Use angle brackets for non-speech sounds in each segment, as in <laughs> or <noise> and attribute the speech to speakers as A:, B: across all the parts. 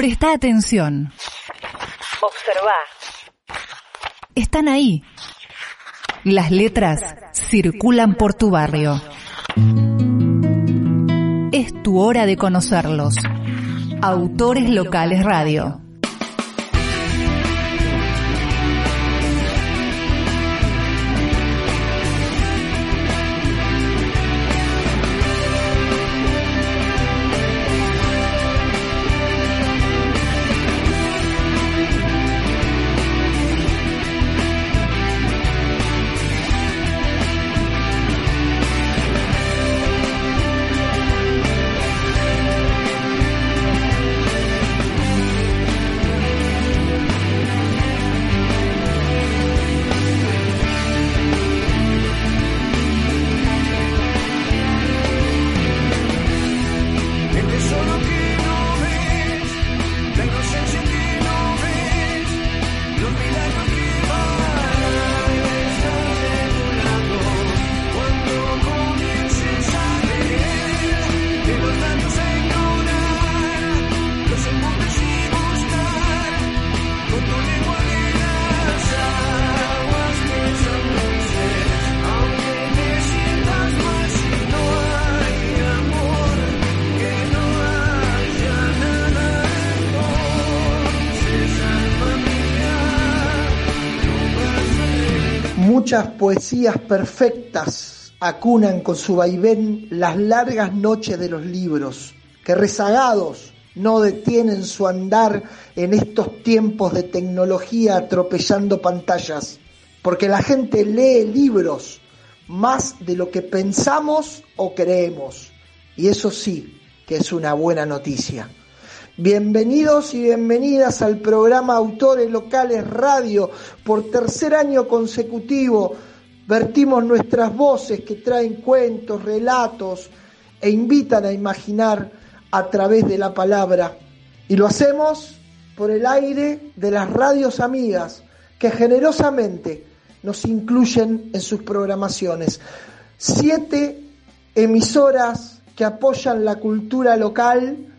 A: Presta atención.
B: Observa.
A: Están ahí. Las letras circulan por tu barrio. Es tu hora de conocerlos. Autores Locales Radio.
C: Muchas poesías perfectas acunan con su vaivén las largas noches de los libros, que rezagados no detienen su andar en estos tiempos de tecnología atropellando pantallas, porque la gente lee libros más de lo que pensamos o creemos, y eso sí que es una buena noticia. Bienvenidos y bienvenidas al programa Autores Locales Radio. Por tercer año consecutivo vertimos nuestras voces que traen cuentos, relatos e invitan a imaginar a través de la palabra. Y lo hacemos por el aire de las radios amigas que generosamente nos incluyen en sus programaciones. Siete emisoras que apoyan la cultura local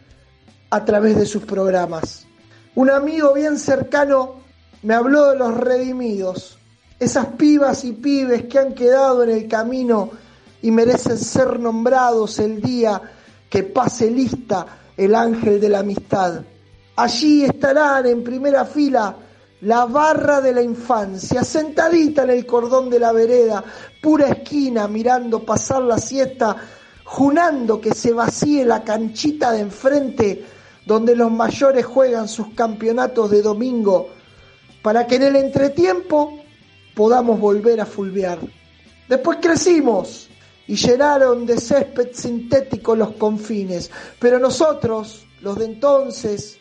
C: a través de sus programas. Un amigo bien cercano me habló de los redimidos, esas pibas y pibes que han quedado en el camino y merecen ser nombrados el día que pase lista el ángel de la amistad. Allí estarán en primera fila la barra de la infancia, sentadita en el cordón de la vereda, pura esquina, mirando pasar la siesta, junando que se vacíe la canchita de enfrente donde los mayores juegan sus campeonatos de domingo, para que en el entretiempo podamos volver a fulvear. Después crecimos y llenaron de césped sintético los confines, pero nosotros, los de entonces,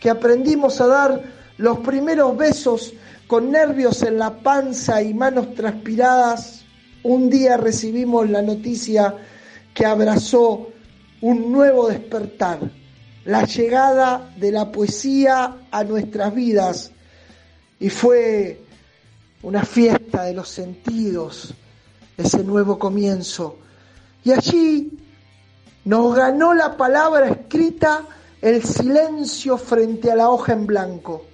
C: que aprendimos a dar los primeros besos con nervios en la panza y manos transpiradas, un día recibimos la noticia que abrazó un nuevo despertar la llegada de la poesía a nuestras vidas y fue una fiesta de los sentidos, ese nuevo comienzo. Y allí nos ganó la palabra escrita el silencio frente a la hoja en blanco.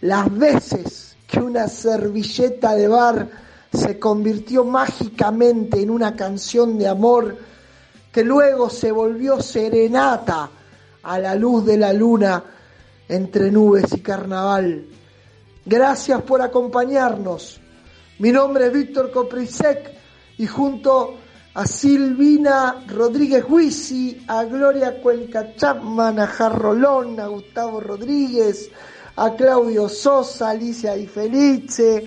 C: Las veces que una servilleta de bar se convirtió mágicamente en una canción de amor que luego se volvió serenata a la luz de la luna entre nubes y carnaval. Gracias por acompañarnos. Mi nombre es Víctor Coprisec y junto a Silvina Rodríguez Huisi, a Gloria Cuenca Chapman, a Jarrolón, a Gustavo Rodríguez, a Claudio Sosa, Alicia Di Felice,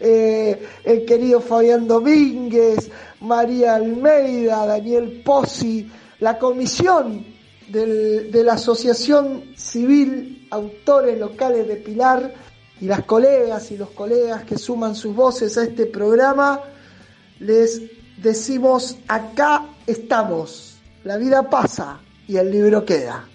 C: eh, el querido Fabián Domínguez, María Almeida, Daniel Pozzi, la comisión de la Asociación Civil Autores Locales de Pilar y las colegas y los colegas que suman sus voces a este programa, les decimos, acá estamos, la vida pasa y el libro queda.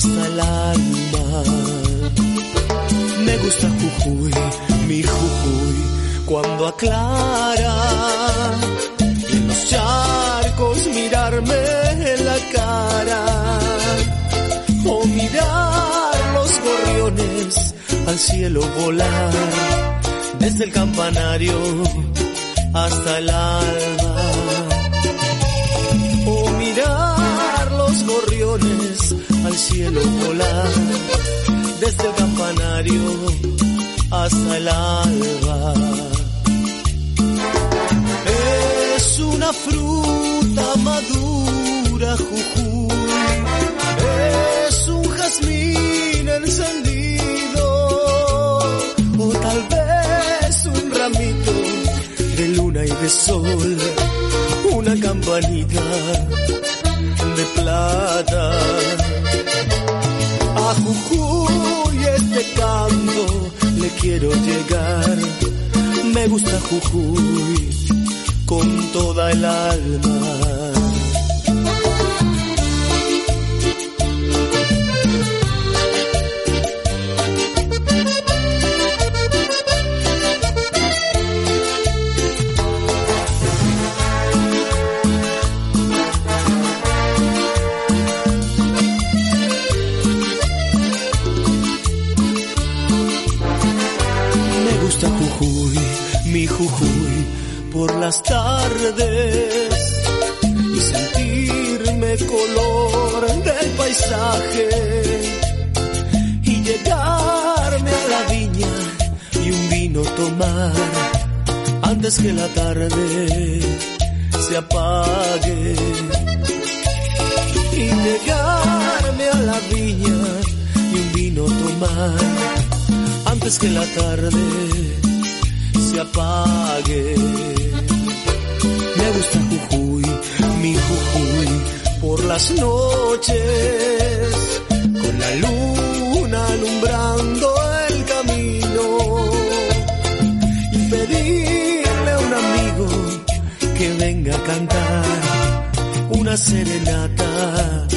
D: Hasta el alma. Me gusta Jujuy, mi Jujuy, cuando aclara en los charcos mirarme en la cara o mirar los gorriones al cielo volar desde el campanario hasta el alba o mirar gorriones al cielo volar, desde el campanario hasta el alba. Es una fruta madura, jujuy, es un jazmín encendido, o tal vez un ramito de luna y de sol, una campanita de plata. Jujuy este canto le quiero llegar. Me gusta Jujuy con toda el alma. Las tardes y sentirme color del paisaje y llegarme a la viña y un vino tomar antes que la tarde se apague y llegarme a la viña y un vino tomar antes que la tarde se apague. Me gusta Jujuy, mi Jujuy, por las noches, con la luna alumbrando el camino y pedirle a un amigo que venga a cantar una serenata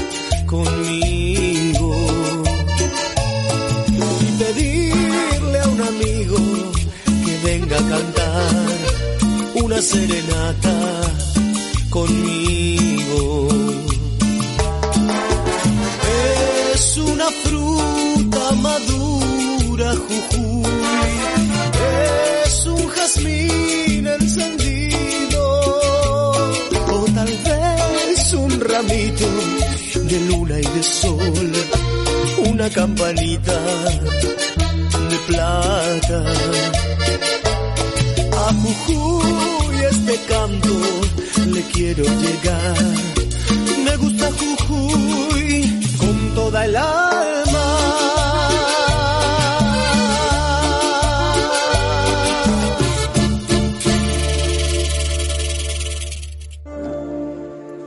D: conmigo. Y pedirle a un amigo venga a cantar una serenata conmigo. Es una fruta madura, jujuy, es un jazmín encendido, o tal vez un ramito de luna y de sol, una campanita de plata Jujuy este canto le quiero llegar. Me gusta Jujuy con toda el alma.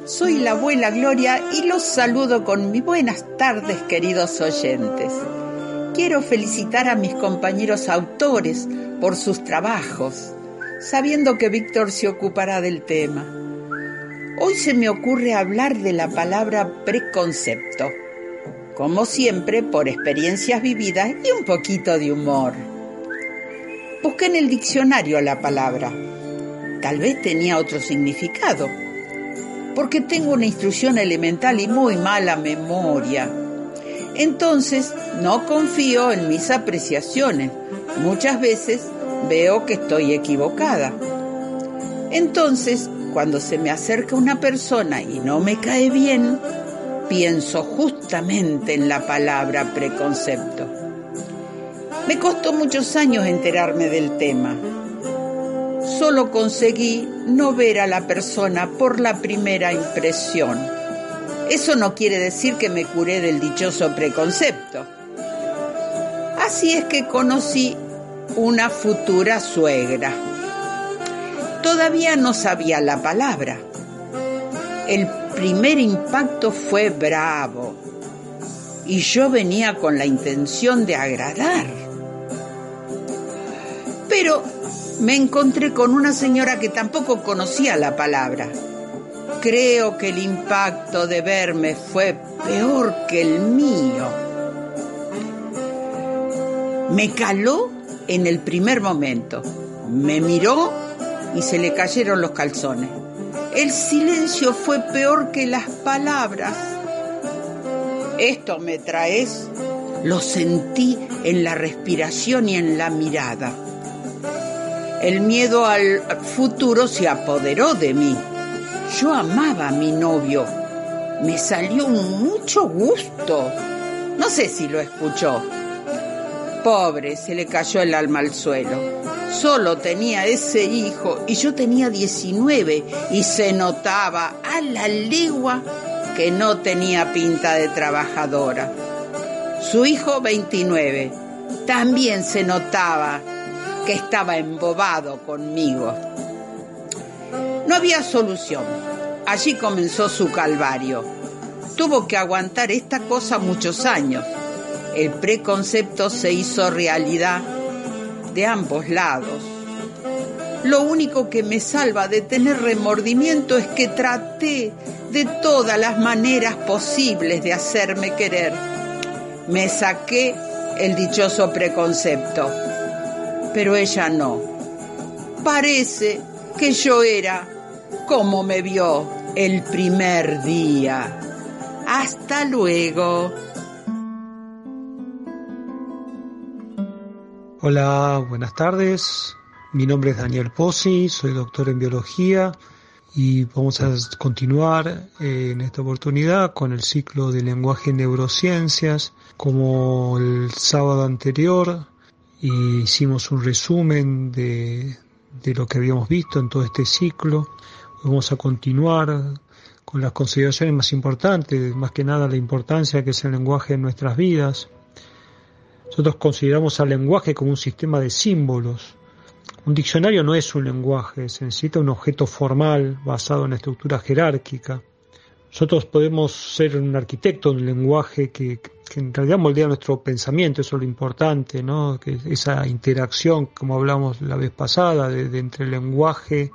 E: Soy la abuela Gloria y los saludo con mis buenas tardes queridos oyentes. Quiero felicitar a mis compañeros autores por sus trabajos, sabiendo que Víctor se ocupará del tema. Hoy se me ocurre hablar de la palabra preconcepto, como siempre por experiencias vividas y un poquito de humor. Busqué en el diccionario la palabra. Tal vez tenía otro significado, porque tengo una instrucción elemental y muy mala memoria. Entonces no confío en mis apreciaciones. Muchas veces veo que estoy equivocada. Entonces, cuando se me acerca una persona y no me cae bien, pienso justamente en la palabra preconcepto. Me costó muchos años enterarme del tema. Solo conseguí no ver a la persona por la primera impresión. Eso no quiere decir que me curé del dichoso preconcepto. Así es que conocí una futura suegra. Todavía no sabía la palabra. El primer impacto fue bravo y yo venía con la intención de agradar. Pero me encontré con una señora que tampoco conocía la palabra. Creo que el impacto de verme fue peor que el mío. Me caló en el primer momento. Me miró y se le cayeron los calzones. El silencio fue peor que las palabras. Esto me traes. Lo sentí en la respiración y en la mirada. El miedo al futuro se apoderó de mí. Yo amaba a mi novio. Me salió mucho gusto. No sé si lo escuchó. Pobre, se le cayó el alma al suelo. Solo tenía ese hijo y yo tenía 19 y se notaba a la legua que no tenía pinta de trabajadora. Su hijo 29 también se notaba que estaba embobado conmigo. No había solución. Allí comenzó su calvario. Tuvo que aguantar esta cosa muchos años. El preconcepto se hizo realidad de ambos lados. Lo único que me salva de tener remordimiento es que traté de todas las maneras posibles de hacerme querer. Me saqué el dichoso preconcepto, pero ella no. Parece que yo era como me vio el primer día. Hasta luego.
F: Hola, buenas tardes. Mi nombre es Daniel Pozzi, soy doctor en biología y vamos a continuar eh, en esta oportunidad con el ciclo de lenguaje en neurociencias. Como el sábado anterior hicimos un resumen de, de lo que habíamos visto en todo este ciclo. Vamos a continuar con las consideraciones más importantes, más que nada la importancia que es el lenguaje en nuestras vidas nosotros consideramos al lenguaje como un sistema de símbolos. Un diccionario no es un lenguaje, se necesita un objeto formal basado en la estructura jerárquica. Nosotros podemos ser un arquitecto de un lenguaje que, en realidad moldea nuestro pensamiento, eso es lo importante, ¿no? Que esa interacción, como hablamos la vez pasada, de, entre el lenguaje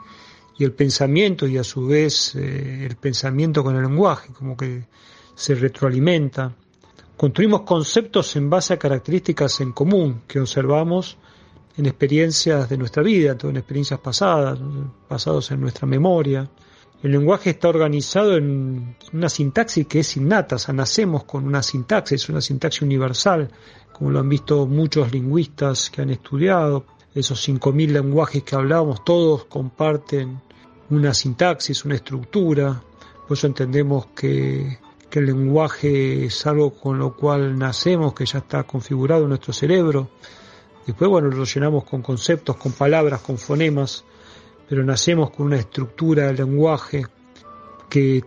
F: y el pensamiento y a su vez eh, el pensamiento con el lenguaje, como que se retroalimenta. Construimos conceptos en base a características en común que observamos en experiencias de nuestra vida, en experiencias pasadas, pasados en nuestra memoria. El lenguaje está organizado en una sintaxis que es innata, o sea, nacemos con una sintaxis, una sintaxis universal, como lo han visto muchos lingüistas que han estudiado. Esos 5.000 lenguajes que hablábamos, todos comparten una sintaxis, una estructura. Por eso entendemos que que el lenguaje es algo con lo cual nacemos, que ya está configurado en nuestro cerebro. Después, bueno, lo llenamos con conceptos, con palabras, con fonemas, pero nacemos con una estructura del lenguaje que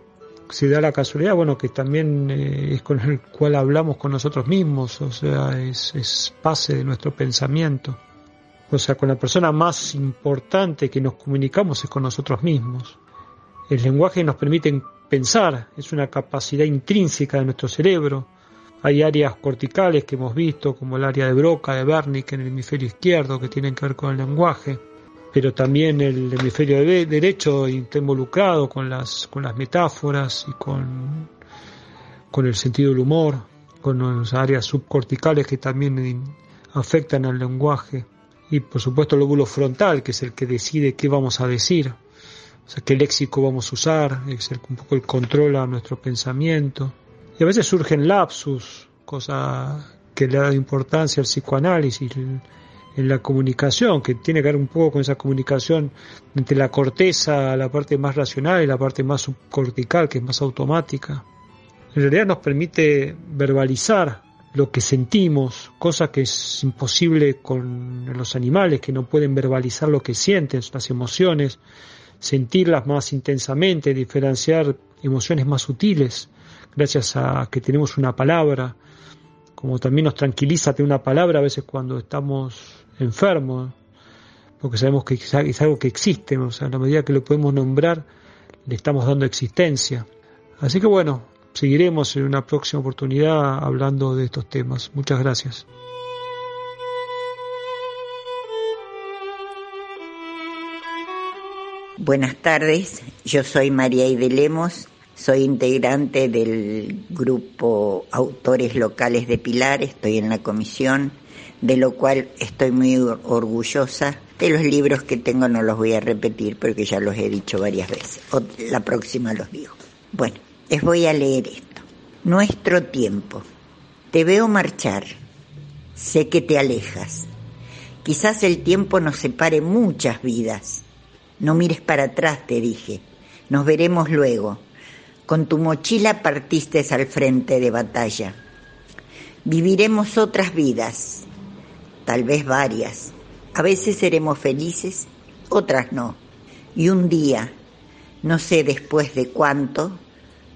F: se da la casualidad, bueno, que también eh, es con el cual hablamos con nosotros mismos, o sea, es, es base de nuestro pensamiento. O sea, con la persona más importante que nos comunicamos es con nosotros mismos. El lenguaje nos permite pensar, es una capacidad intrínseca de nuestro cerebro. Hay áreas corticales que hemos visto, como el área de Broca, de Wernicke en el hemisferio izquierdo, que tienen que ver con el lenguaje, pero también el hemisferio derecho está involucrado con las, con las metáforas y con, con el sentido del humor, con las áreas subcorticales que también afectan al lenguaje, y por supuesto el lóbulo frontal, que es el que decide qué vamos a decir o sea, qué léxico vamos a usar, es un poco el control a nuestro pensamiento. Y a veces surgen lapsus, cosa que le da importancia al psicoanálisis, en la comunicación, que tiene que ver un poco con esa comunicación entre la corteza, la parte más racional y la parte más subcortical, que es más automática. En realidad nos permite verbalizar lo que sentimos, cosa que es imposible con los animales, que no pueden verbalizar lo que sienten, las emociones, sentirlas más intensamente, diferenciar emociones más sutiles, gracias a que tenemos una palabra, como también nos tranquiliza tener una palabra a veces cuando estamos enfermos, porque sabemos que es algo que existe, o sea, a la medida que lo podemos nombrar, le estamos dando existencia. Así que bueno, seguiremos en una próxima oportunidad hablando de estos temas. Muchas gracias.
G: Buenas tardes, yo soy María Ide Lemos, soy integrante del grupo Autores Locales de Pilar, estoy en la comisión, de lo cual estoy muy orgullosa. De los libros que tengo no los voy a repetir porque ya los he dicho varias veces, la próxima los digo. Bueno, les voy a leer esto. Nuestro tiempo. Te veo marchar, sé que te alejas. Quizás el tiempo nos separe muchas vidas no mires para atrás, te dije. Nos veremos luego. Con tu mochila partiste al frente de batalla. Viviremos otras vidas, tal vez varias. A veces seremos felices, otras no. Y un día, no sé después de cuánto,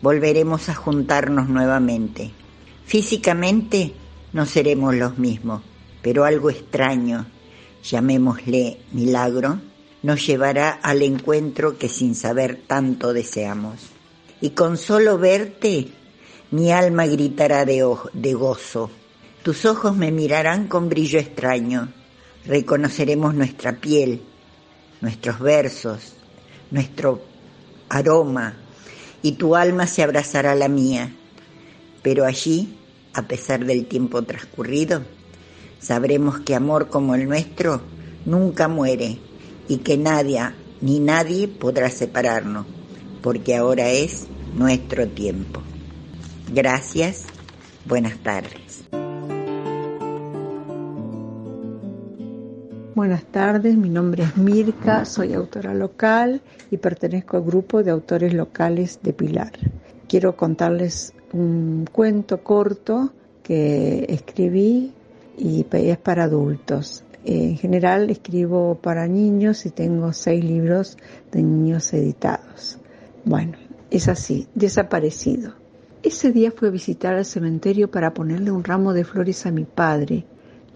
G: volveremos a juntarnos nuevamente. Físicamente no seremos los mismos, pero algo extraño, llamémosle milagro, nos llevará al encuentro que sin saber tanto deseamos. Y con solo verte, mi alma gritará de, de gozo. Tus ojos me mirarán con brillo extraño. Reconoceremos nuestra piel, nuestros versos, nuestro aroma, y tu alma se abrazará a la mía. Pero allí, a pesar del tiempo transcurrido, sabremos que amor como el nuestro nunca muere y que nadie ni nadie podrá separarnos, porque ahora es nuestro tiempo. Gracias, buenas tardes.
H: Buenas tardes, mi nombre es Mirka, soy autora local y pertenezco al grupo de autores locales de Pilar. Quiero contarles un cuento corto que escribí y es para adultos en general escribo para niños y tengo seis libros de niños editados. Bueno, es así, desaparecido. Ese día fui a visitar al cementerio para ponerle un ramo de flores a mi padre.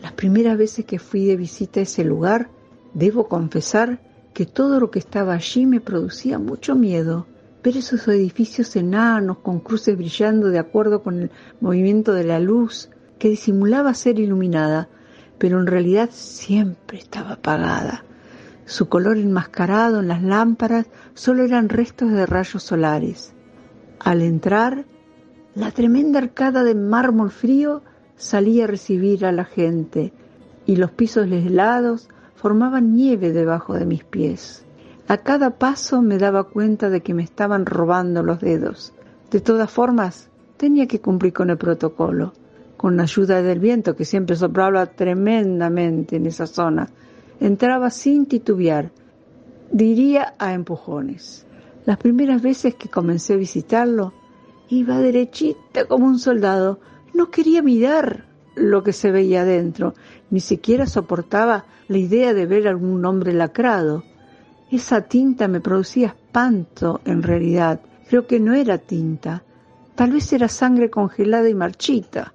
H: Las primeras veces que fui de visita a ese lugar, debo confesar que todo lo que estaba allí me producía mucho miedo. Ver esos edificios enanos con cruces brillando de acuerdo con el movimiento de la luz, que disimulaba ser iluminada, pero en realidad siempre estaba apagada. Su color enmascarado en las lámparas solo eran restos de rayos solares. Al entrar, la tremenda arcada de mármol frío salía a recibir a la gente y los pisos helados formaban nieve debajo de mis pies. A cada paso me daba cuenta de que me estaban robando los dedos. De todas formas, tenía que cumplir con el protocolo con la ayuda del viento que siempre soplaba tremendamente en esa zona, entraba sin titubear, diría a empujones. Las primeras veces que comencé a visitarlo, iba derechita como un soldado, no quería mirar lo que se veía adentro, ni siquiera soportaba la idea de ver algún hombre lacrado. Esa tinta me producía espanto en realidad. Creo que no era tinta. Tal vez era sangre congelada y marchita,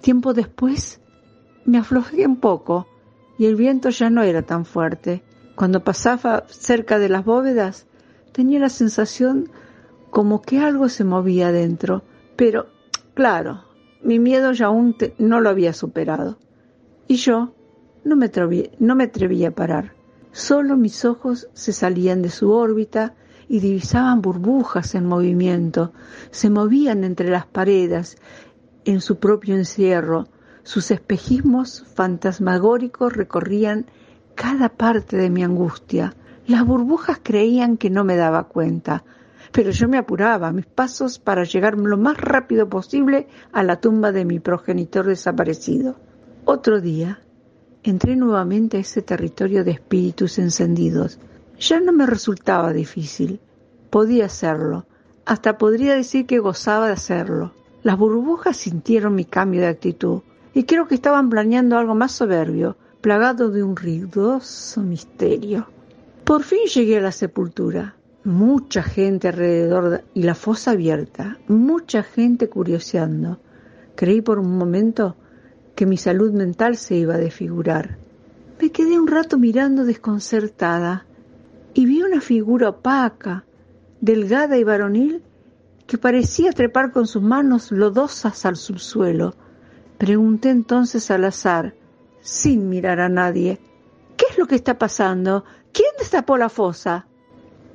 H: tiempo después me aflojé un poco y el viento ya no era tan fuerte. Cuando pasaba cerca de las bóvedas tenía la sensación como que algo se movía dentro, pero claro, mi miedo ya aún no lo había superado. Y yo no me, no me a parar. Solo mis ojos se salían de su órbita y divisaban burbujas en movimiento, se movían entre las paredes en su propio encierro, sus espejismos fantasmagóricos recorrían cada parte de mi angustia. Las burbujas creían que no me daba cuenta, pero yo me apuraba mis pasos para llegar lo más rápido posible a la tumba de mi progenitor desaparecido. Otro día, entré nuevamente a ese territorio de espíritus encendidos. Ya no me resultaba difícil. Podía hacerlo. Hasta podría decir que gozaba de hacerlo. Las burbujas sintieron mi cambio de actitud y creo que estaban planeando algo más soberbio, plagado de un ruidoso misterio. Por fin llegué a la sepultura. mucha gente alrededor y la fosa abierta, mucha gente curioseando. Creí por un momento que mi salud mental se iba a desfigurar. Me quedé un rato mirando desconcertada y vi una figura opaca, delgada y varonil, que parecía trepar con sus manos lodosas al subsuelo. Pregunté entonces al azar, sin mirar a nadie, ¿qué es lo que está pasando? ¿Quién destapó la fosa?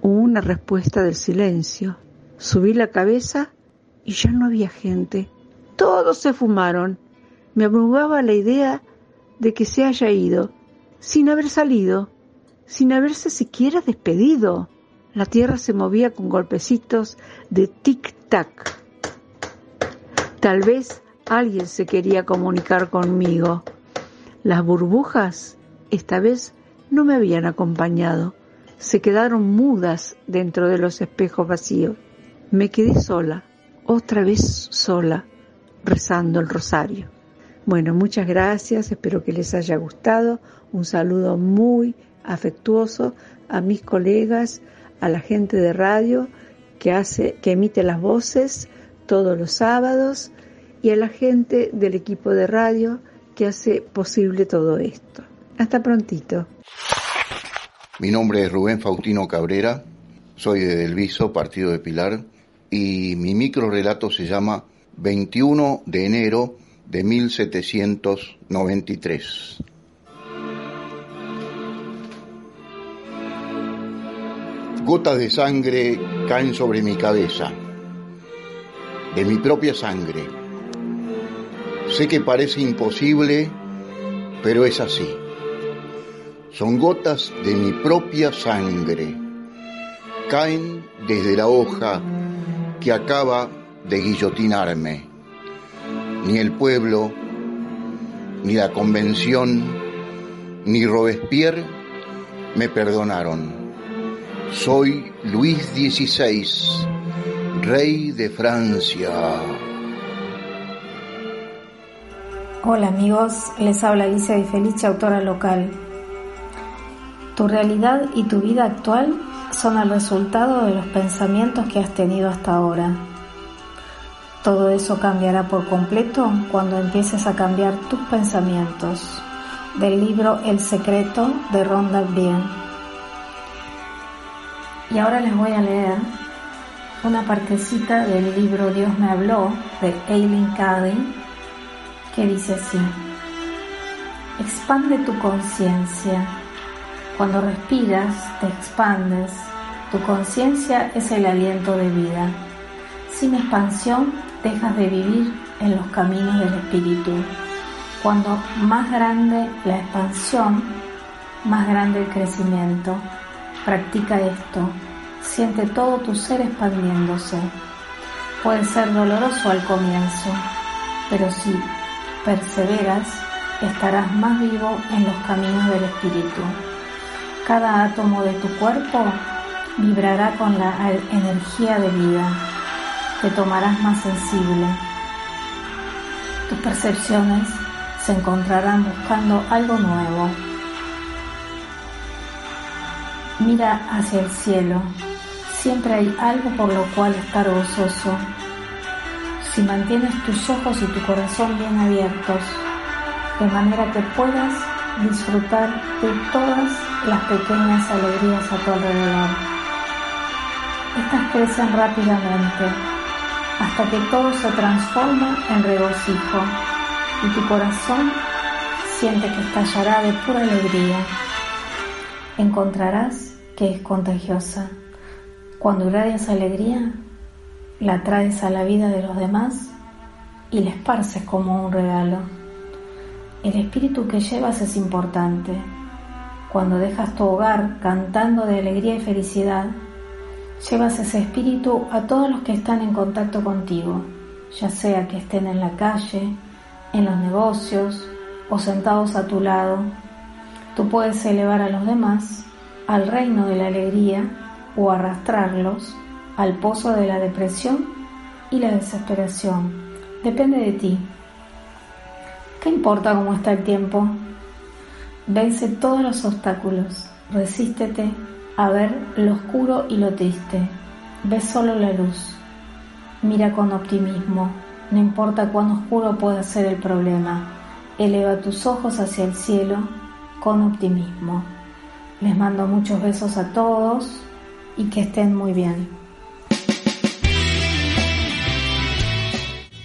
H: Hubo una respuesta del silencio. Subí la cabeza y ya no había gente. Todos se fumaron. Me abrumaba la idea de que se haya ido, sin haber salido, sin haberse siquiera despedido. La tierra se movía con golpecitos de tic-tac. Tal vez alguien se quería comunicar conmigo. Las burbujas esta vez no me habían acompañado. Se quedaron mudas dentro de los espejos vacíos. Me quedé sola, otra vez sola, rezando el rosario. Bueno, muchas gracias, espero que les haya gustado. Un saludo muy afectuoso a mis colegas, a la gente de radio que hace, que emite las voces todos los sábados y a la gente del equipo de radio que hace posible todo esto. Hasta prontito.
I: Mi nombre es Rubén Faustino Cabrera, soy de Delviso, partido de Pilar, y mi micro relato se llama 21 de enero de 1793. Gotas de sangre caen sobre mi cabeza, de mi propia sangre. Sé que parece imposible, pero es así. Son gotas de mi propia sangre. Caen desde la hoja que acaba de guillotinarme. Ni el pueblo, ni la convención, ni Robespierre me perdonaron. Soy Luis XVI, rey de Francia.
J: Hola amigos, les habla Alicia Di Felice, autora local. Tu realidad y tu vida actual son el resultado de los pensamientos que has tenido hasta ahora. Todo eso cambiará por completo cuando empieces a cambiar tus pensamientos. Del libro El secreto de Ronda Bien. Y ahora les voy a leer una partecita del libro Dios me habló de Eileen Cady que dice así, expande tu conciencia. Cuando respiras, te expandes. Tu conciencia es el aliento de vida. Sin expansión, dejas de vivir en los caminos del espíritu. Cuando más grande la expansión, más grande el crecimiento. Practica esto. Siente todo tu ser expandiéndose. Puede ser doloroso al comienzo, pero si perseveras, estarás más vivo en los caminos del espíritu. Cada átomo de tu cuerpo vibrará con la energía de vida. Te tomarás más sensible. Tus percepciones se encontrarán buscando algo nuevo Mira hacia el cielo. Siempre hay algo por lo cual estar gozoso. Si mantienes tus ojos y tu corazón bien abiertos, de manera que puedas disfrutar de todas las pequeñas alegrías a tu alrededor. Estas crecen rápidamente hasta que todo se transforma en regocijo y tu corazón siente que estallará de pura alegría. Encontrarás que es contagiosa. Cuando irradias alegría, la traes a la vida de los demás y la esparces como un regalo. El espíritu que llevas es importante. Cuando dejas tu hogar cantando de alegría y felicidad, llevas ese espíritu a todos los que están en contacto contigo, ya sea que estén en la calle, en los negocios o sentados a tu lado. Tú puedes elevar a los demás al reino de la alegría o arrastrarlos al pozo de la depresión y la desesperación. Depende de ti. ¿Qué importa cómo está el tiempo? Vence todos los obstáculos, resístete a ver lo oscuro y lo triste. Ve solo la luz. Mira con optimismo. No importa cuán oscuro pueda ser el problema. Eleva tus ojos hacia el cielo con optimismo. Les mando muchos besos a todos y que estén muy bien.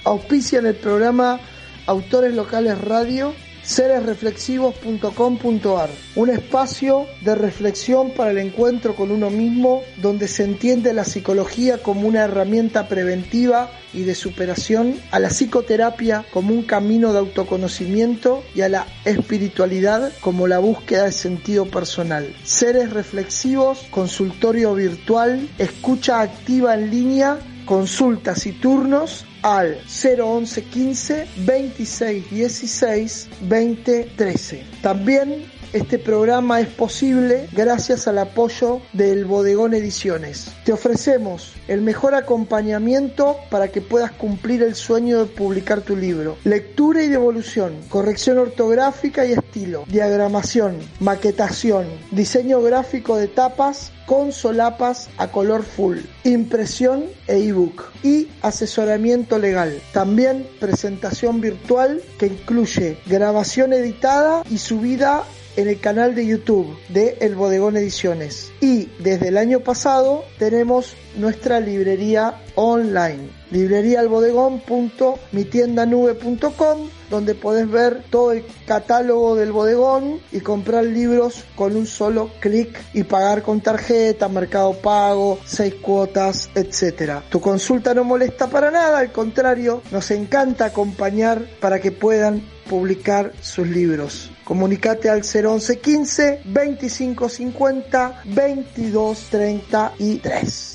C: Auspicia en el programa Autores Locales Radio seresreflexivos.com.ar, un espacio de reflexión para el encuentro con uno mismo donde se entiende la psicología como una herramienta preventiva y de superación, a la psicoterapia como un camino de autoconocimiento y a la espiritualidad como la búsqueda de sentido personal. Seres reflexivos, consultorio virtual, escucha activa en línea, consultas y turnos al 011 15 26 16 20 13. También este programa es posible gracias al apoyo del Bodegón Ediciones. Te ofrecemos el mejor acompañamiento para que puedas cumplir el sueño de publicar tu libro. Lectura y devolución, corrección ortográfica y estilo, diagramación, maquetación, diseño gráfico de tapas con solapas a color full, impresión e ebook y asesoramiento legal. También presentación virtual que incluye grabación editada y subida en el canal de YouTube de El Bodegón Ediciones. Y desde el año pasado tenemos nuestra librería online, libreriaalbodegón.mitiendanube.com, donde podés ver todo el catálogo del bodegón y comprar libros con un solo clic y pagar con tarjeta, mercado pago, seis cuotas, etc. Tu consulta no molesta para nada, al contrario, nos encanta acompañar para que puedan publicar sus libros. Comunicate al 011 15 25 50 22 33.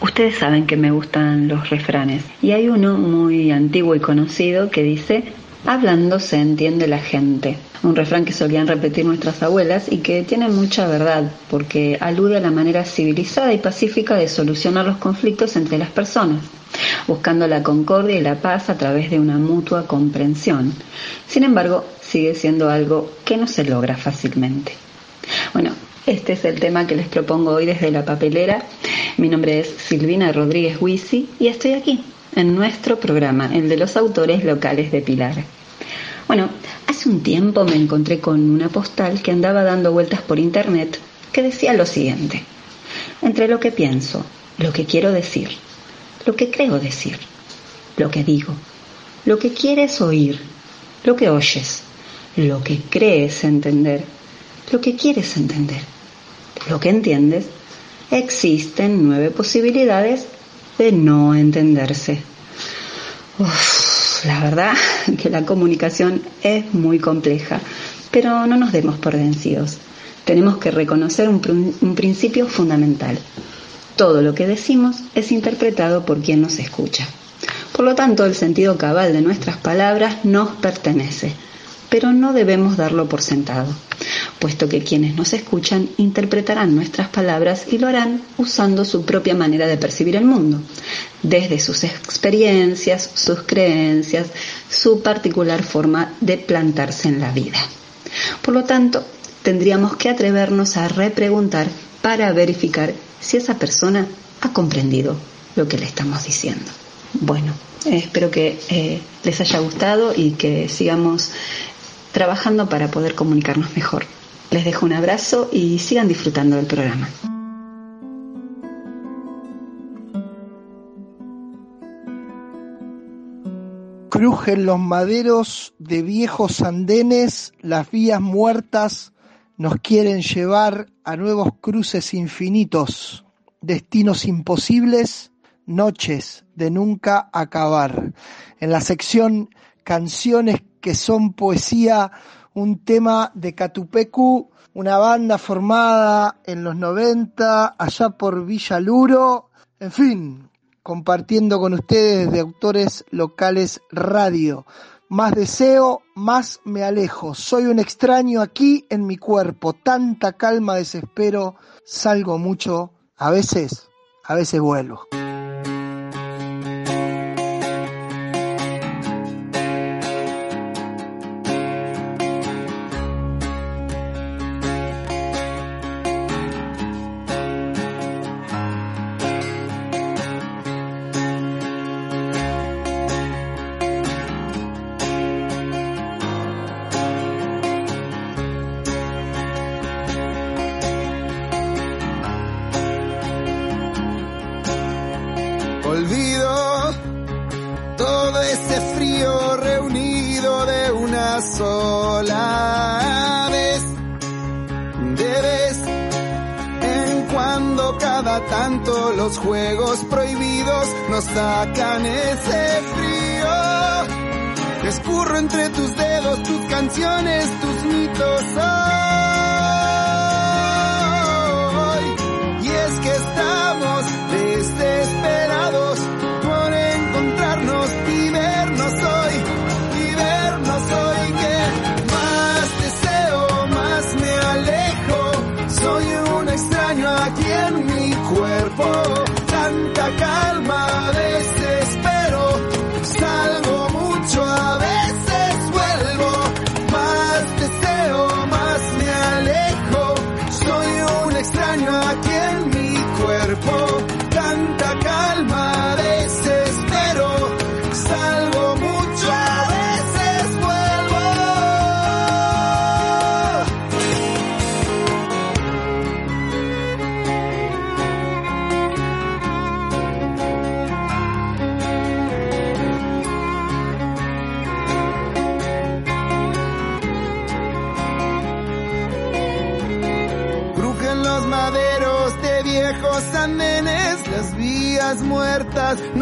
K: Ustedes saben que me gustan los refranes y hay uno muy antiguo y conocido que dice, hablando se entiende la gente. Un refrán que solían repetir nuestras abuelas y que tiene mucha verdad porque alude a la manera civilizada y pacífica de solucionar los conflictos entre las personas, buscando la concordia y la paz a través de una mutua comprensión. Sin embargo, sigue siendo algo que no se logra fácilmente. Bueno, este es el tema que les propongo hoy desde la papelera. Mi nombre es Silvina Rodríguez Huisi y estoy aquí, en nuestro programa, el de los autores locales de Pilar. Bueno, hace un tiempo me encontré con una postal que andaba dando vueltas por internet que decía lo siguiente. Entre lo que pienso, lo que quiero decir, lo que creo decir, lo que digo, lo que quieres oír, lo que oyes, lo que crees entender, lo que quieres entender, lo que entiendes, existen nueve posibilidades de no entenderse. la verdad <laughs> que la comunicación es muy compleja, pero no nos demos por vencidos. Tenemos que reconocer un, un principio fundamental. Todo lo que decimos es interpretado por quien nos escucha. Por lo tanto, el sentido cabal de nuestras palabras nos pertenece pero no debemos darlo por sentado, puesto que quienes nos escuchan interpretarán nuestras palabras y lo harán usando su propia manera de percibir el mundo, desde sus experiencias, sus creencias, su particular forma de plantarse en la vida. Por lo tanto, tendríamos que atrevernos a repreguntar para verificar si esa persona ha comprendido lo que le estamos diciendo. Bueno, espero que eh, les haya gustado y que sigamos trabajando para poder comunicarnos mejor. Les dejo un abrazo y sigan disfrutando del programa.
C: Crujen los maderos de viejos andenes, las vías muertas nos quieren llevar a nuevos cruces infinitos, destinos imposibles, noches de nunca acabar. En la sección canciones que son poesía, un tema de Catupecu, una banda formada en los 90, allá por Villa Luro, en fin, compartiendo con ustedes de autores locales radio. Más deseo, más me alejo. Soy un extraño aquí en mi cuerpo. Tanta calma, desespero. Salgo mucho. A veces, a veces vuelvo.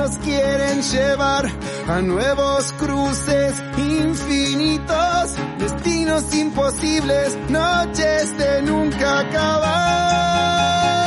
L: Nos quieren llevar a nuevos cruces infinitos, destinos imposibles, noches de nunca acabar.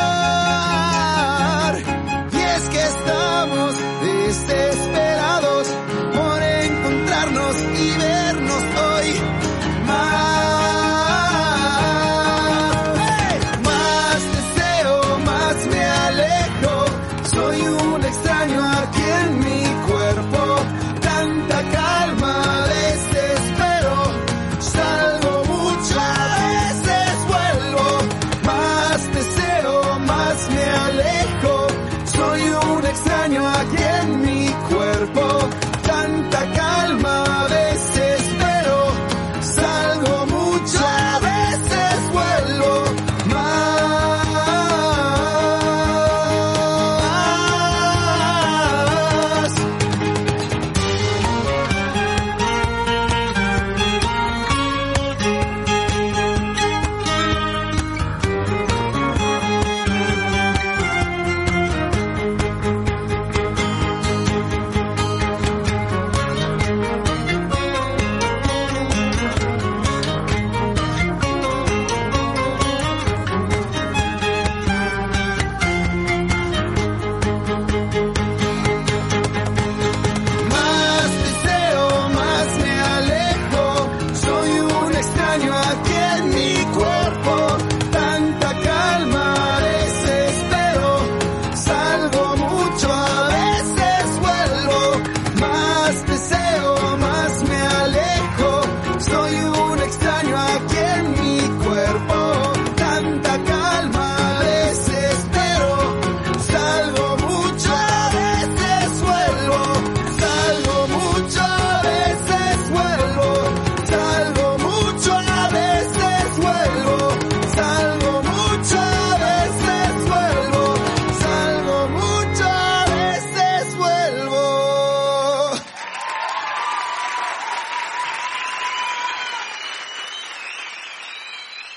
L: Un extraño aquí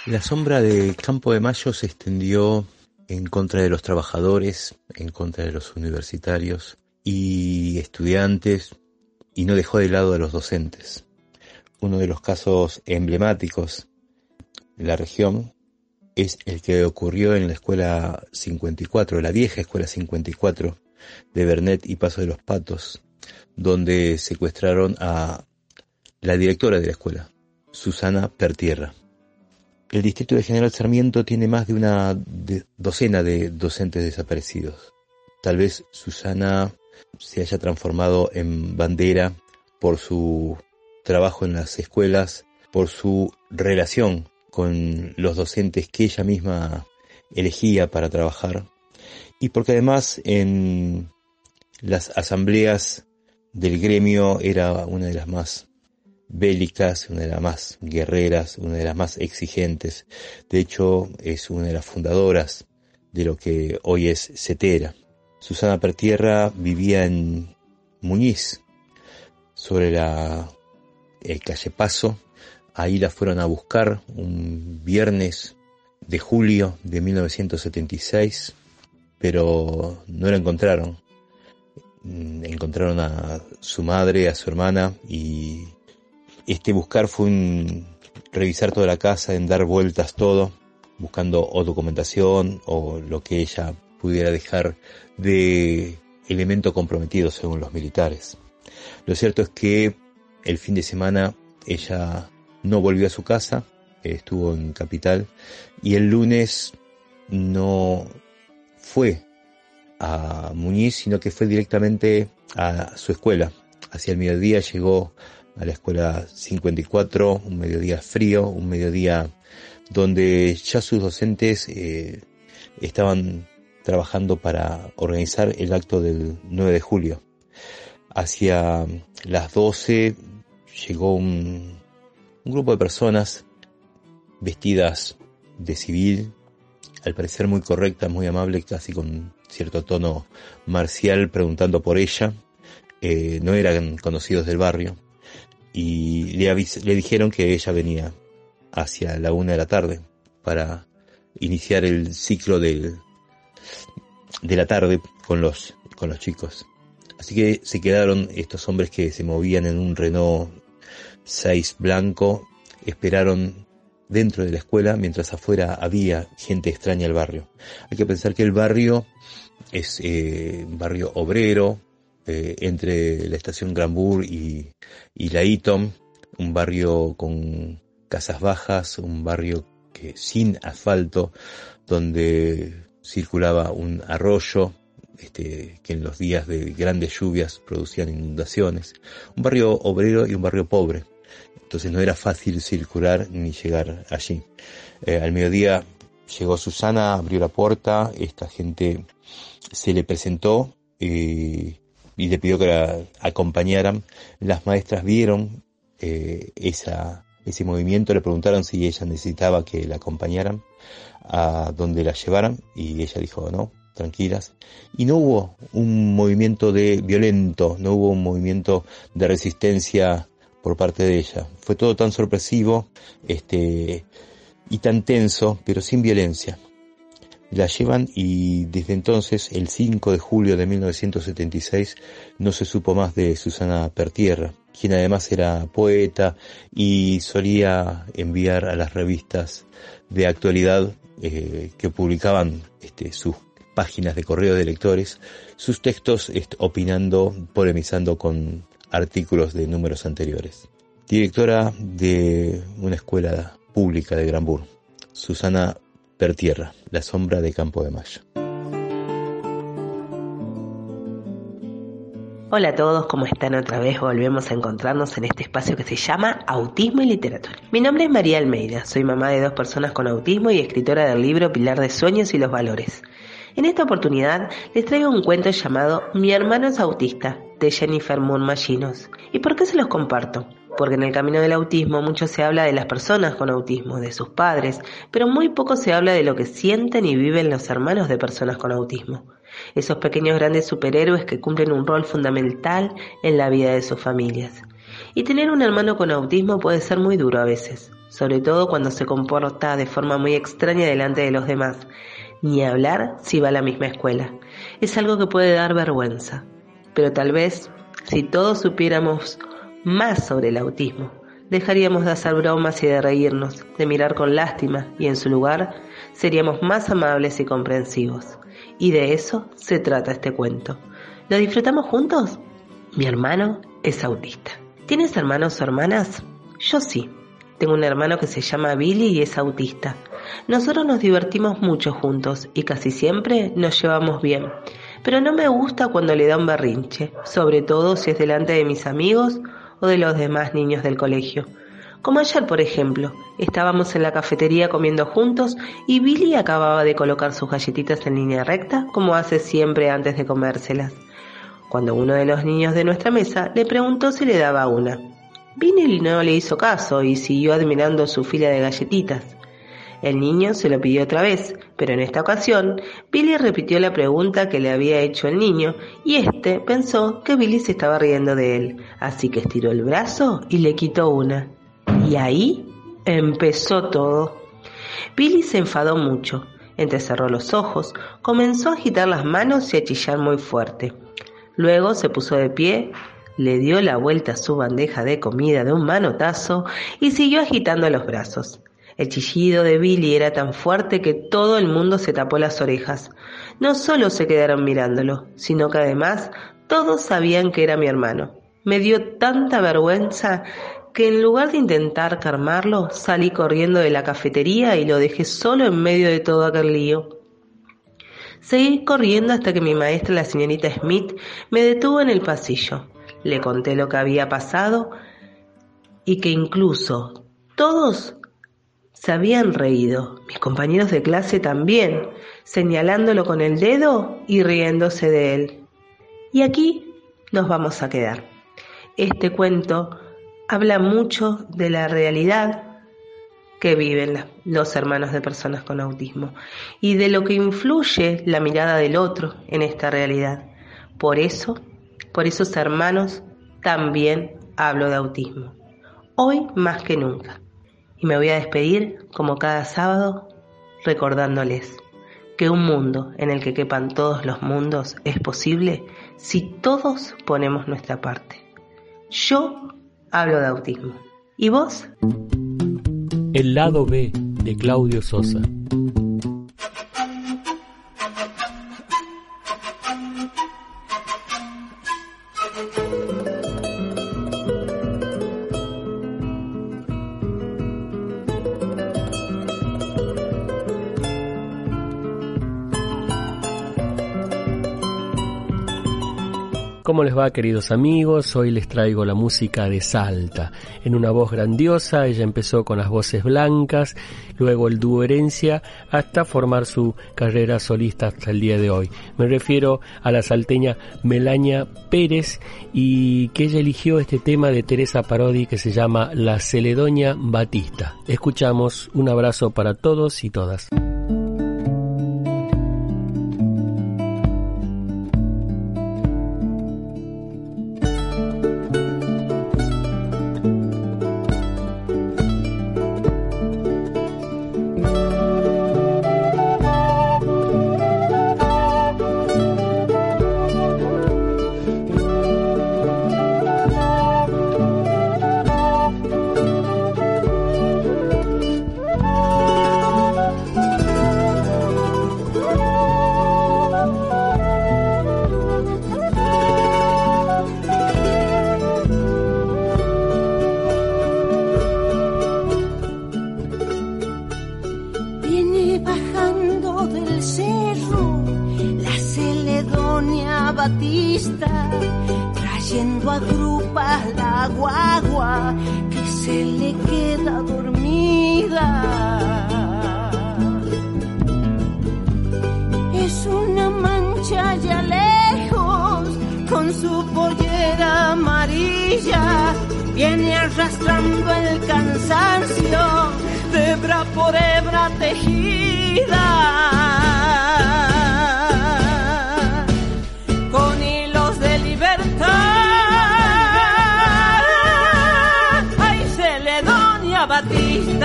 M: La sombra del Campo de Mayo se extendió en contra de los trabajadores, en contra de los universitarios y estudiantes y no dejó de lado a los docentes. Uno de los casos emblemáticos de la región es el que ocurrió en la escuela 54, la vieja escuela 54 de Bernet y Paso de los Patos, donde secuestraron a la directora de la escuela, Susana Pertierra. El distrito de General Sarmiento tiene más de una docena de docentes desaparecidos. Tal vez Susana se haya transformado en bandera por su trabajo en las escuelas, por su relación con los docentes que ella misma elegía para trabajar y porque además en las asambleas del gremio era una de las más bélicas, una de las más guerreras, una de las más exigentes. De hecho, es una de las fundadoras de lo que hoy es CETERA. Susana Pertierra vivía en Muñiz, sobre la eh, calle Paso Ahí la fueron a buscar un viernes de julio de 1976, pero no la encontraron. Mm, encontraron a su madre, a su hermana y este buscar fue un revisar toda la casa, en dar vueltas todo, buscando o documentación o lo que ella pudiera dejar de elemento comprometido según los militares. Lo cierto es que el fin de semana ella no volvió a su casa, estuvo en Capital y el lunes no fue a Muñiz, sino que fue directamente a su escuela. Hacia el mediodía llegó a la escuela 54, un mediodía frío, un mediodía donde ya sus docentes eh, estaban trabajando para organizar el acto del 9 de julio. Hacia las 12 llegó un, un grupo de personas vestidas de civil, al parecer muy correcta, muy amable, casi con cierto tono marcial, preguntando por ella. Eh, no eran conocidos del barrio y le, le dijeron que ella venía hacia la una de la tarde para iniciar el ciclo del, de la tarde con los, con los chicos. Así que se quedaron estos hombres que se movían en un Renault 6 blanco, esperaron dentro de la escuela mientras afuera había gente extraña al barrio. Hay que pensar que el barrio es eh, barrio obrero, eh, entre la estación Granbur y, y la Eaton, un barrio con casas bajas, un barrio que sin asfalto, donde circulaba un arroyo, este, que en los días de grandes lluvias producían inundaciones, un barrio obrero y un barrio pobre. Entonces no era fácil circular ni llegar allí. Eh, al mediodía llegó Susana, abrió la puerta, esta gente se le presentó eh, y le pidió que la acompañaran. Las maestras vieron eh, esa, ese movimiento, le preguntaron si ella necesitaba que la acompañaran a donde la llevaran y ella dijo no, tranquilas. Y no hubo un movimiento de violento, no hubo un movimiento de resistencia por parte de ella. Fue todo tan sorpresivo, este, y tan tenso, pero sin violencia. La llevan y desde entonces, el 5 de julio de 1976, no se supo más de Susana Pertierra, quien además era poeta y solía enviar a las revistas de actualidad eh, que publicaban este, sus páginas de correo de lectores, sus textos opinando, polemizando con artículos de números anteriores. Directora de una escuela pública de Granbur, Susana Pertierra, La sombra de Campo de Mayo.
N: Hola a todos, ¿cómo están otra vez? Volvemos a encontrarnos en este espacio que se llama Autismo y Literatura. Mi nombre es María Almeida, soy mamá de dos personas con autismo y escritora del libro Pilar de Sueños y los Valores. En esta oportunidad les traigo un cuento llamado Mi hermano es autista, de Jennifer Moon Mallinos. ¿Y por qué se los comparto? Porque en el camino del autismo mucho se habla de las personas con autismo, de sus padres, pero muy poco se habla de lo que sienten y viven los hermanos de personas con autismo esos pequeños grandes superhéroes que cumplen un rol fundamental en la vida de sus familias. Y tener un hermano con autismo puede ser muy duro a veces, sobre todo cuando se comporta de forma muy extraña delante de los demás, ni hablar si va a la misma escuela. Es algo que puede dar vergüenza, pero tal vez si todos supiéramos más sobre el autismo, dejaríamos de hacer bromas y de reírnos, de mirar con lástima y en su lugar seríamos más amables y comprensivos. Y de eso se trata este cuento. ¿Lo disfrutamos juntos? Mi hermano es autista. ¿Tienes hermanos o hermanas? Yo sí. Tengo un hermano que se llama Billy y es autista. Nosotros nos divertimos mucho juntos y casi siempre nos llevamos bien. Pero no me gusta cuando le da un berrinche, sobre todo si es delante de mis amigos o de los demás niños del colegio. Como ayer, por ejemplo, estábamos en la cafetería comiendo juntos y Billy acababa de colocar sus galletitas en línea recta, como hace siempre antes de comérselas. Cuando uno de los niños de nuestra mesa le preguntó si le daba una. Billy no le hizo caso y siguió admirando su fila de galletitas. El niño se lo pidió otra vez, pero en esta ocasión Billy repitió la pregunta que le había hecho el niño y este pensó que Billy se estaba riendo de él, así que estiró el brazo y le quitó una. Y ahí Empezó todo. Billy se enfadó mucho. Entrecerró los ojos, comenzó a agitar las manos y a chillar muy fuerte. Luego se puso de pie, le dio la vuelta a su bandeja de comida de un manotazo y siguió agitando los brazos. El chillido de Billy era tan fuerte que todo el mundo se tapó las orejas. No solo se quedaron mirándolo, sino que además todos sabían que era mi hermano. Me dio tanta vergüenza que en lugar de intentar calmarlo, salí corriendo de la cafetería y lo dejé solo en medio de todo aquel lío. Seguí corriendo hasta que mi maestra, la señorita Smith, me detuvo en el pasillo. Le conté lo que había pasado y que incluso todos se habían reído, mis compañeros de clase también, señalándolo con el dedo y riéndose de él. Y aquí nos vamos a quedar. Este cuento habla mucho de la realidad que viven los hermanos de personas con autismo y de lo que influye la mirada del otro en esta realidad. Por eso, por esos hermanos, también hablo de autismo. Hoy más que nunca. Y me voy a despedir, como cada sábado, recordándoles que un mundo en el que quepan todos los mundos es posible si todos ponemos nuestra parte. Yo hablo de autismo. ¿Y vos?
D: El lado B de Claudio Sosa. ¿Cómo les va queridos amigos? Hoy les traigo la música de Salta. En una voz grandiosa, ella empezó con las voces blancas, luego el dúo Herencia, hasta formar su carrera solista hasta el día de hoy. Me refiero a la salteña Melania Pérez y que ella eligió este tema de Teresa Parodi que se llama La Celedonia Batista. Escuchamos un abrazo para todos y todas.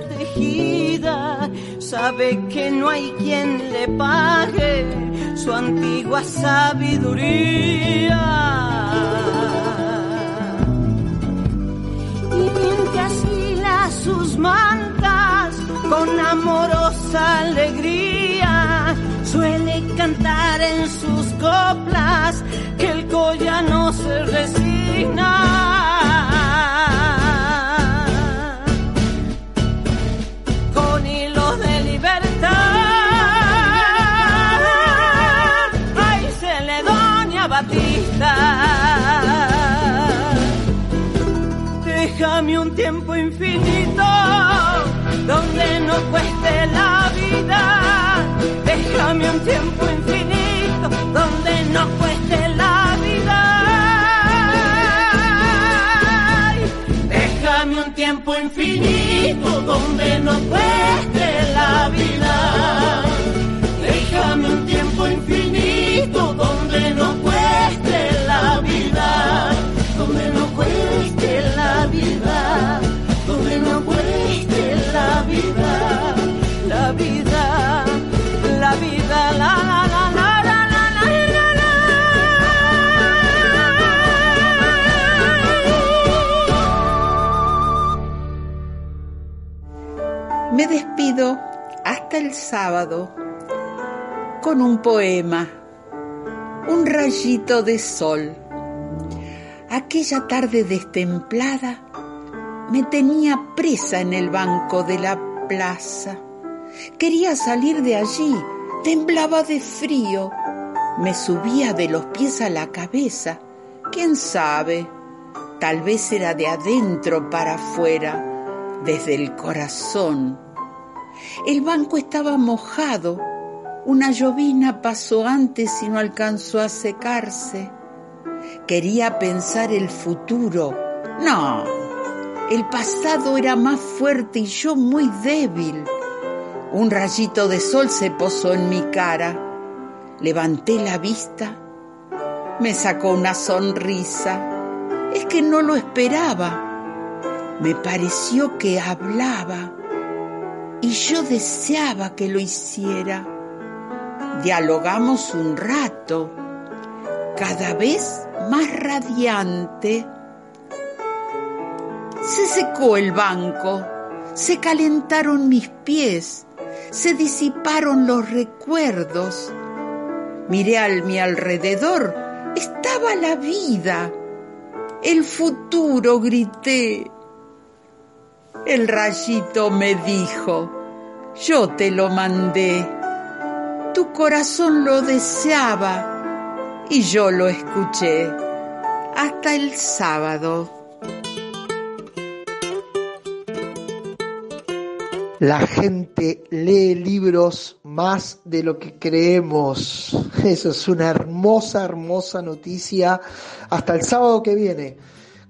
O: tejida. Sabe que no hay quien le pague su antigua sabiduría. Y pinte así sus mantas con amorosa alegría. Suele cantar en sus coplas infinito donde no cueste la vida. Déjame un tiempo infinito donde no cueste la vida. Déjame un tiempo infinito donde no cueste la vida. Déjame un tiempo infinito donde no cueste la vida. Donde no cueste la vida. No la vida. La vida. La vida. La la la
E: Me despido hasta el sábado con un poema, un rayito de sol. Aquella tarde destemplada me tenía presa en el banco de la plaza. Quería salir de allí, temblaba de frío, me subía de los pies a la cabeza. ¿Quién sabe? Tal vez era de adentro para afuera, desde el corazón. El banco estaba mojado. Una llovina pasó antes y no alcanzó a secarse. Quería pensar el futuro. No, el pasado era más fuerte y yo muy débil. Un rayito de sol se posó en mi cara. Levanté la vista. Me sacó una sonrisa. Es que no lo esperaba. Me pareció que hablaba y yo deseaba que lo hiciera. Dialogamos un rato, cada vez más radiante. Se secó el banco, se calentaron mis pies, se disiparon los recuerdos. Miré a mi alrededor, estaba la vida, el futuro, grité. El rayito me dijo, yo te lo mandé. Tu corazón lo deseaba y yo lo escuché. Hasta el sábado.
C: La gente lee libros más de lo que creemos. Eso es una hermosa, hermosa noticia. Hasta el sábado que viene,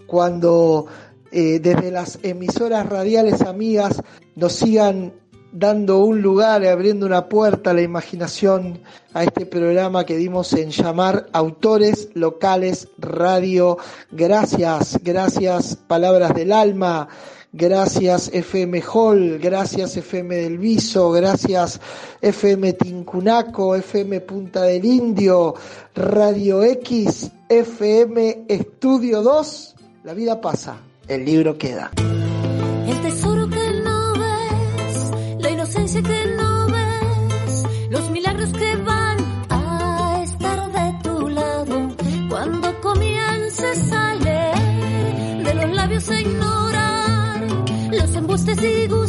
C: cuando eh, desde las emisoras radiales amigas nos sigan dando un lugar y abriendo una puerta a la imaginación a este programa que dimos en llamar Autores Locales Radio. Gracias, gracias, palabras del alma. Gracias FM Hall, gracias FM del Viso, gracias FM Tincunaco, FM Punta del Indio, Radio X, FM Estudio 2. La vida pasa, el libro queda.
P: Tesoro los